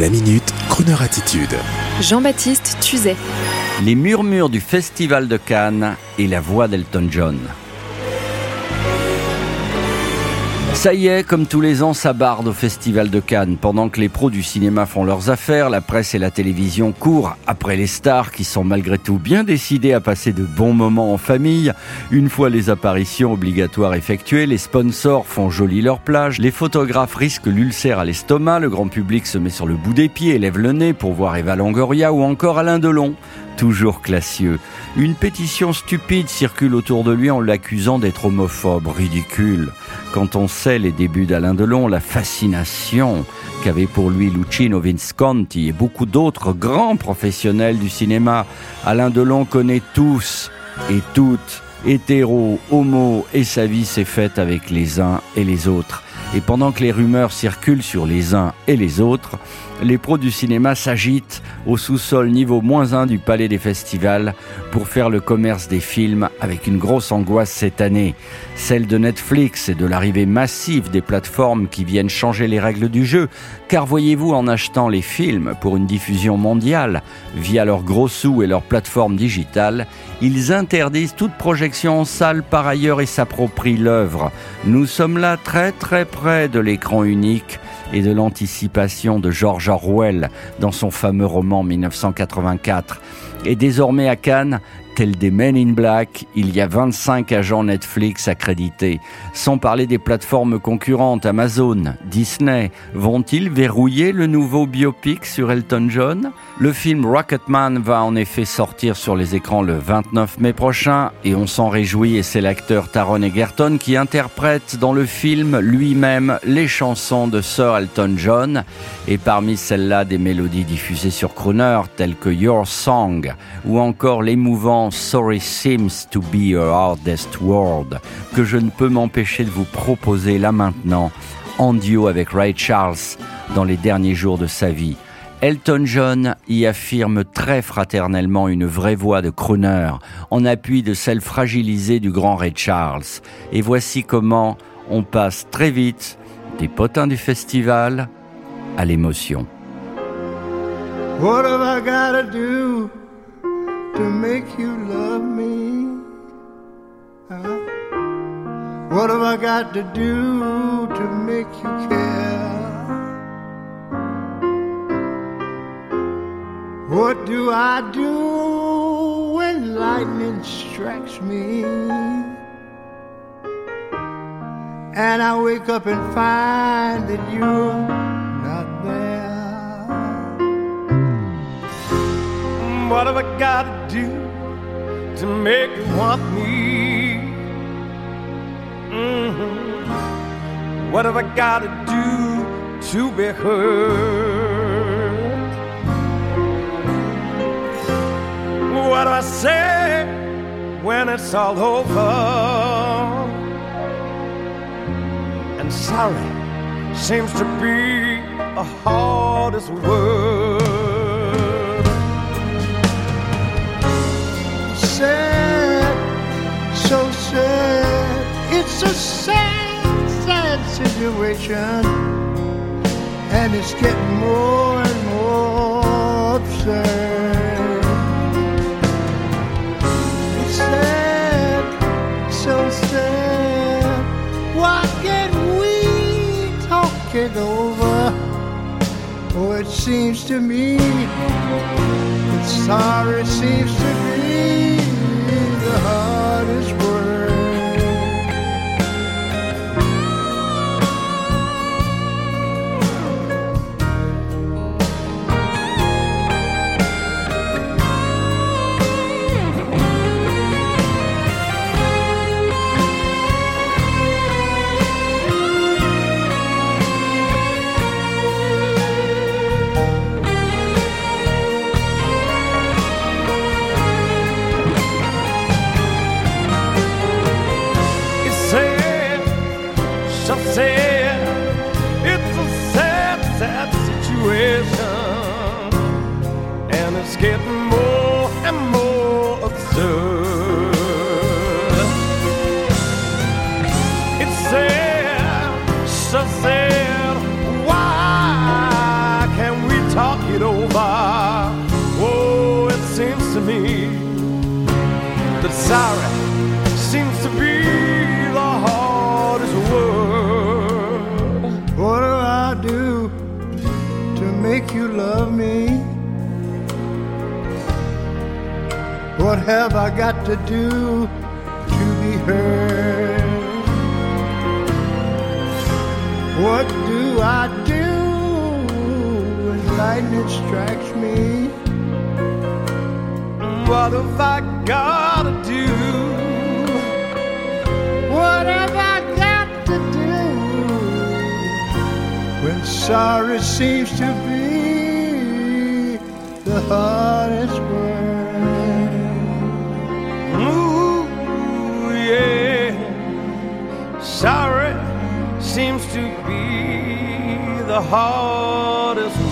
La minute, Kroneur attitude. Jean-Baptiste Tuzet. Les murmures du Festival de Cannes et la voix d'Elton John. Ça y est, comme tous les ans, ça barde au Festival de Cannes. Pendant que les pros du cinéma font leurs affaires, la presse et la télévision courent après les stars qui sont malgré tout bien décidés à passer de bons moments en famille. Une fois les apparitions obligatoires effectuées, les sponsors font joli leur plage, les photographes risquent l'ulcère à l'estomac, le grand public se met sur le bout des pieds et lève le nez pour voir Eva Longoria ou encore Alain Delon toujours classieux. Une pétition stupide circule autour de lui en l'accusant d'être homophobe, ridicule. Quand on sait les débuts d'Alain Delon, la fascination qu'avait pour lui Lucino Visconti et beaucoup d'autres grands professionnels du cinéma, Alain Delon connaît tous et toutes, hétéro, homo, et sa vie s'est faite avec les uns et les autres. Et pendant que les rumeurs circulent sur les uns et les autres, les pros du cinéma s'agitent au sous-sol niveau moins 1 du Palais des Festivals pour faire le commerce des films avec une grosse angoisse cette année, celle de Netflix et de l'arrivée massive des plateformes qui viennent changer les règles du jeu. Car voyez-vous, en achetant les films pour une diffusion mondiale via leurs gros sous et leurs plateformes digitales, ils interdisent toute projection en salle par ailleurs et s'approprient l'œuvre. Nous sommes là très très près de l'écran unique et de l'anticipation de George Orwell dans son fameux roman 1984. Et désormais à Cannes, tel des Men in Black, il y a 25 agents Netflix accrédités. Sans parler des plateformes concurrentes, Amazon, Disney, vont-ils verrouiller le nouveau biopic sur Elton John? Le film Rocketman va en effet sortir sur les écrans le 29 mai prochain et on s'en réjouit et c'est l'acteur Taron Egerton qui interprète dans le film lui-même les chansons de Sir Elton John et parmi celles-là des mélodies diffusées sur Crooner telles que Your Song ou encore l'émouvant Sorry Seems to Be Your Hardest World que je ne peux m'empêcher de vous proposer là maintenant en duo avec Ray Charles dans les derniers jours de sa vie. Elton John y affirme très fraternellement une vraie voix de crooner en appui de celle fragilisée du grand Ray Charles. Et voici comment on passe très vite des potins du festival à l'émotion. What have I do? To make you love me? Huh? What have I got to do to make you care? What do I do when lightning strikes me? And I wake up and find that you're What have I got to do to make you want me? Mm-hmm. What have I got to do to be heard? What do I say when it's all over? And sorry seems to be the hardest word. It's a sad, sad situation, and it's getting more and more absurd. It's sad, so sad. Why can't we talk it over? Oh, it seems to me that sorry seems to be the hardest word. sorry seems to be the hardest word. What do I do to make you love me? What have I got to do to be heard? What do I do when lightning strikes me? What have I got to do? What have I got to do when sorry seems to be the hardest word? Ooh, yeah. Sorry seems to be the hardest word.